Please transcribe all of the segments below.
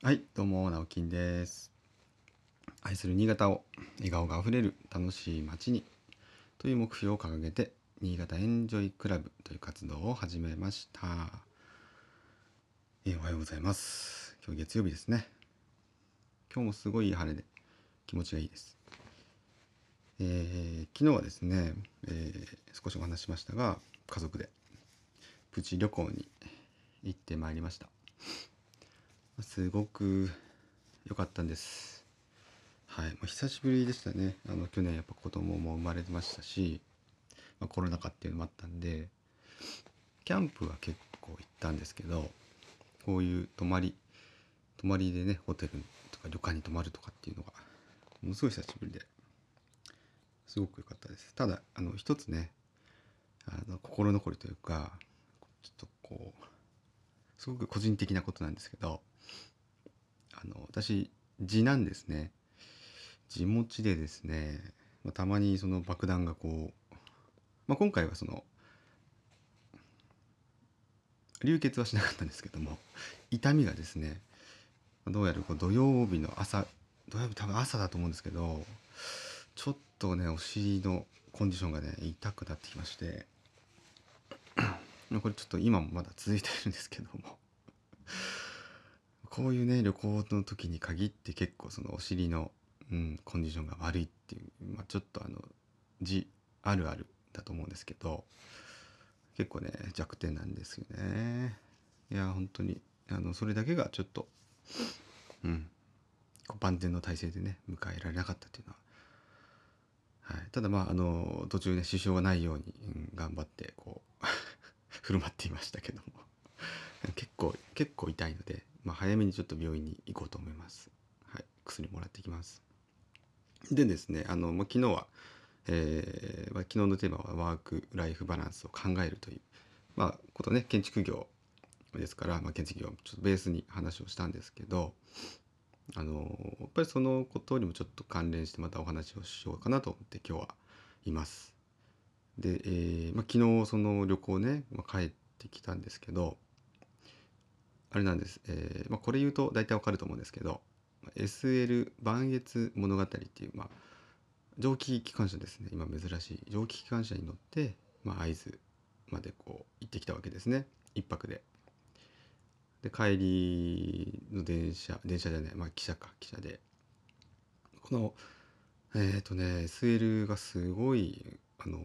はい、どうも、直金です。愛する新潟を笑顔があふれる楽しい街にという目標を掲げて、新潟エンジョイクラブという活動を始めました。えおはようございます。今日月曜日ですね。今日もすごい晴れで気持ちがいいです。えー昨日はですね、えー少しお話しましたが、家族でプチ旅行に行ってまいりました。すごく良かったんです。はい、まあ、久しぶりでしたね。あの去年やっぱ子供も生まれてましたし、まあ、コロナ禍っていうのもあったんで、キャンプは結構行ったんですけど、こういう泊まり、泊まりでね、ホテルとか旅館に泊まるとかっていうのが、ものすごい久しぶりで、すごく良かったです。ただ、あの、一つね、あの心残りというか、ちょっとこう、すごく個人的なことなんですけど、あの私地なんですね。地持ちでですね、まあ、たまにその爆弾がこう、まあ、今回はその流血はしなかったんですけども痛みがですねどうやらこう土曜日の朝土曜日多分朝だと思うんですけどちょっとねお尻のコンディションがね痛くなってきましてこれちょっと今もまだ続いてるんですけども。こういうね旅行の時に限って結構そのお尻の、うん、コンディションが悪いっていう、まあ、ちょっとあの字あるあるだと思うんですけど結構ね弱点なんですよね。いや本当にあのそれだけがちょっとうん万全の体制でね迎えられなかったっていうのは、はい、ただまああの途中ね支障がないように、うん頑張ってこう 振る舞っていましたけども。結構結構痛いので、まあ、早めにちょっと病院に行こうと思います。はい、薬もらってきます。でですね、あのまあ、昨日は、えーまあ、昨日のテーマはワーク・ライフ・バランスを考えるという、まあ、ことね建築業ですから、まあ、建築業をちょっとベースに話をしたんですけどあのやっぱりそのことにもちょっと関連してまたお話をしようかなと思って今日はいます。で、えーまあ、昨日その旅行ね、まあ、帰ってきたんですけどあれなんです、えーまあ、これ言うと大体わかると思うんですけど SL 磐越物語っていう、まあ、蒸気機関車ですね。今珍しい蒸気機関車に乗って、まあ、会津までこう行ってきたわけですね。一泊で。で帰りの電車電車じゃないまあ汽車か。汽車で。このえっ、とね SL がすごいあの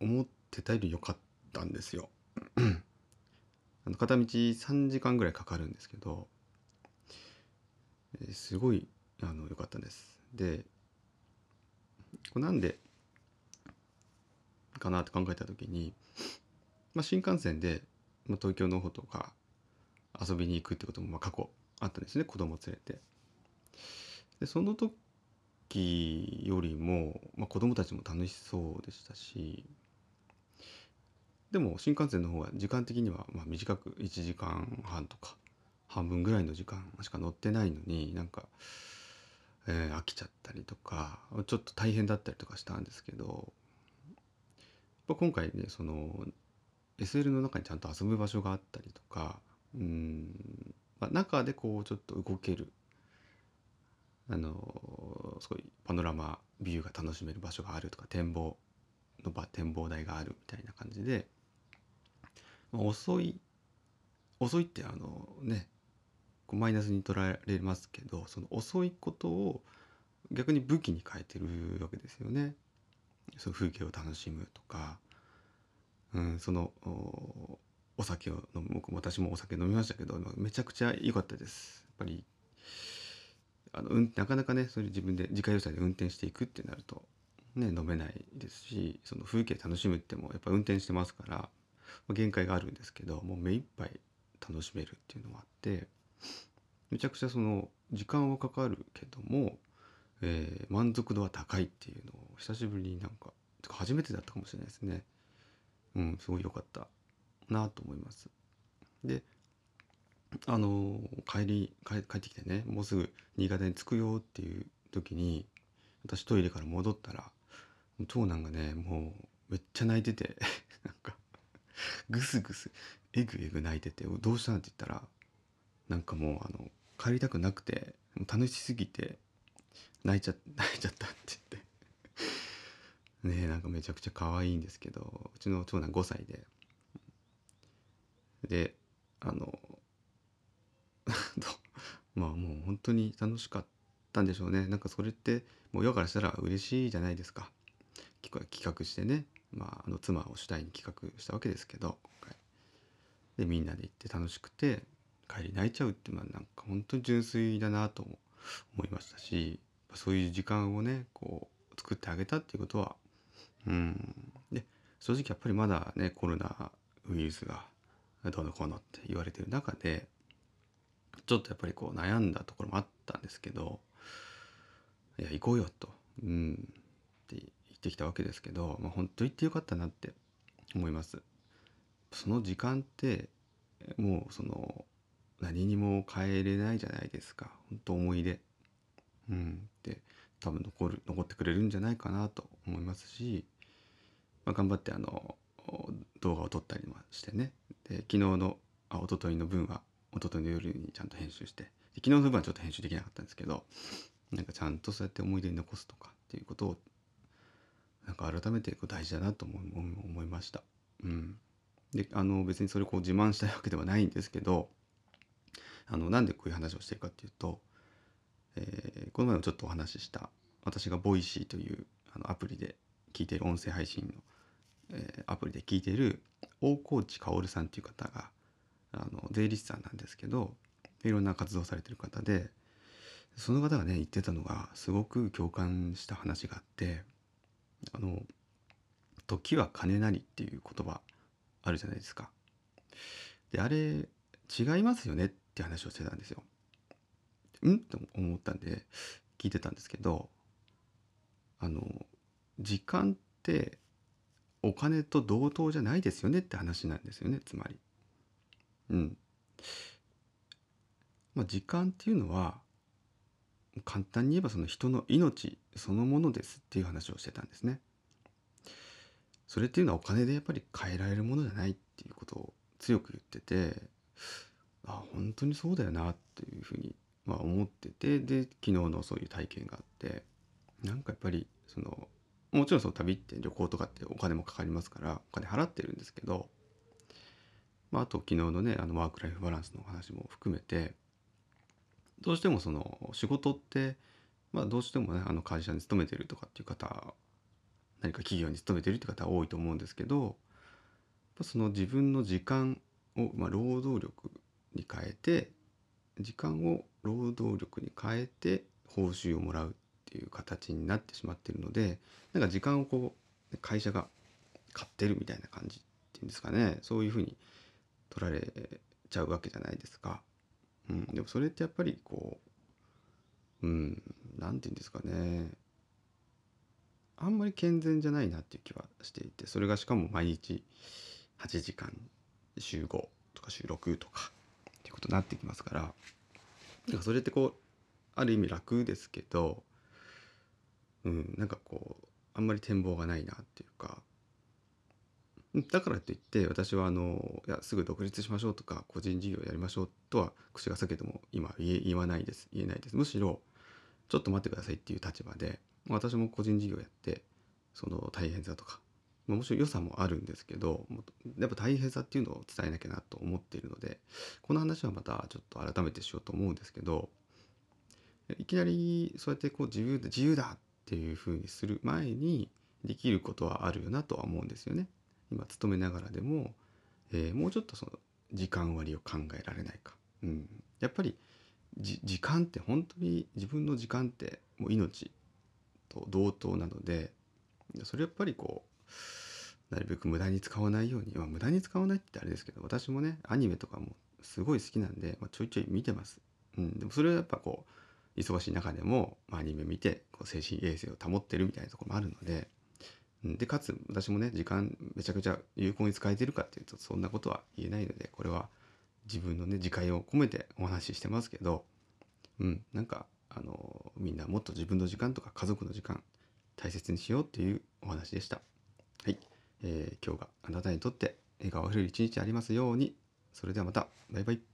思ってたより良かったんですよ。あの片道3時間ぐらいかかるんですけど、えすごいあの良かったです。でこれなんでかなって考えた時に、まあ、新幹線で、まあ、東京の方とか遊びに行くってこともまあ過去あったんですね子供連れて。でその時よりも、まあ、子供たちも楽しそうでしたしでも新幹線の方が時間的にはまあ短く1時間半とか半分ぐらいの時間しか乗ってないのになんか、えー飽きちゃったりとかちょっと大変だったりとかしたんですけど今回ねその SL の中にちゃんと遊ぶ場所があったりとかうん、まあ、中でこうちょっと動けるあのすごいパノラマビューが楽しめる場所があるとか展望の場展望台があるみたいな感じで、まあ遅い遅いってあのねこうマイナスに捉えられますけどその遅いことを逆に武器に変えてるわけですよね。そう風景を楽しむとか、うん、そのお酒を飲む僕私もお酒飲みましたけどめちゃくちゃ良かったです。やっぱりあの、うん、なかなかねそれ自分で自家用車で運転していくってなると、ね、飲めないですしその風景楽しむってもやっぱ運転してますから、限界があるんですけどもう目いっぱい楽しめるっていうのもあってめちゃくちゃその時間はかかるけども、えー満足度は高いっていうのを久しぶりになんか初めてだったかもしれないですね。うん、すごい良かったなと思います。であの帰り帰帰ってきてねもうすぐ新潟に着くよっていう時に私トイレから戻ったら長男がねもうめっちゃ泣いてて なんかぐすぐすえぐえぐ泣いてて「どうしたん?」って言ったらなんかもうあの帰りたくなくて楽しすぎて泣いちゃ いちゃったって言って。ねえなんかめちゃくちゃ可愛いんですけどうちの長男5歳で。であの まあもう本当に楽しかったんでしょうね。なんかそれってもう親からしたら嬉しいじゃないですか。企画してね、まあ、あの妻を主体に企画したわけですけど今回。でみんなで行って楽しくて帰り泣いちゃうってまあなんか本当に純粋だなと思いましたしそういう時間をねこう作ってあげたっていうことはうん。で正直やっぱりまだねコロナウイルスがどうのこうのって言われてる中でちょっとやっぱりこう悩んだところもあったんですけどいや行こうよと、うん、ってってきたわけですけど、まあ、本当行ってよかったなって思います。その時間ってもうその何にも変えれないじゃないですか本当思い出。うん、で多分残る残ってくれるんじゃないかなと思いますし、まあ、頑張ってあの動画を撮ったりもしてねで昨日のあ一昨日の分は一昨日の夜にちゃんと編集してで昨日の分はちょっと編集できなかったんですけどなんかちゃんとそうやって思い出に残すとかっていうことをなんか改めてこう大事だなと思思いました。うん、であの別にそれこう自慢したいわけではないんですけどあのなんでこういう話をしてるかっていうと、えー、この前もちょっとお話しした私がボイシーというあのアプリで聞いている音声配信の、えー、アプリで聞いている大河内薫さんという方があの税理士さんなんですけどいろんな活動されてる方でその方がね言ってたのがすごく共感した話があって「時は金なり」っていう言葉あるじゃないですか。であれ違いますよねって話をしてたんですよ。ん？と思ったんで聞いてたんですけどあの時間ってお金と同等じゃないですよねって話なんですよねつまり。うん。まあ、時間っていうのは簡単に言えばその人の命そのものですっていう話をしてたんですね。それっていうのはお金でやっぱり変えられるものじゃないっていうことを強く言っててあ本当にそうだよなっていうふうに、まあ、思っててで昨日のそういう体験があってなんかやっぱりそのもちろんその旅って旅行とかってお金もかかりますからお金払ってるんですけど、まあ、あと昨日のねあのワーク・ライフ・バランスの話も含めてどうしてもその仕事ってまあどうしてもねあの会社に勤めてるとかっていう方何か企業に勤めてるって方多いと思うんですけどその自分の時間を、まあ、労働力に変えて時間を労働力に変えて報酬をもらうっていう形になってしまってるのでなんか時間をこう会社が買ってるみたいな感じっていうんですかね。そういうふうに取られちゃうわけじゃないですか。うん、でもそれってやっぱりこううん。何て言うんですかね。あんまり健全じゃないなっていう気はしていてそれがしかも毎日8時間週5とか週6とかっていうことになってきますからなんかそれってこうある意味楽ですけどうんなんかこうあんまり展望がないなっていうかだからといって私はあのいやすぐ独立しましょうとか個人事業やりましょうとは口が裂けても今言わないです言えないです。むしろちょっと待ってくださいっていう立場で私も個人事業やってその大変さとかもちろん良さもあるんですけどやっぱ大変さっていうのを伝えなきゃなと思っているのでこの話はまたちょっと改めてしようと思うんですけどいきなりそうやってこう自由だ自由だっていうふうにする前にできることはあるよなとは思うんですよね。今勤めながらでも、えー、もうちょっとその時間割を考えられないか、うん、やっぱり時間って本当に自分の時間ってもう命と同等なのでそれやっぱりこうなるべく無駄に使わないように、まあ、無駄に使わないってあれですけど私もねアニメとかもすごい好きなんで、まあ、ちょいちょい見てます、うん、でもそれはやっぱこう忙しい中でも、まあ、アニメ見てこう精神衛生を保ってるみたいなとこもあるのでんでかつ私もね時間めちゃくちゃ有効に使えてるかっていうとそんなことは言えないのでこれは自分のね自戒を込めてお話ししてますけどうんなんかあのみんなもっと自分の時間とか家族の時間大切にしようっていうお話でした。はい、えー、今日があなたにとって笑顔あふれる一日ありますように。それではまたバイバイ。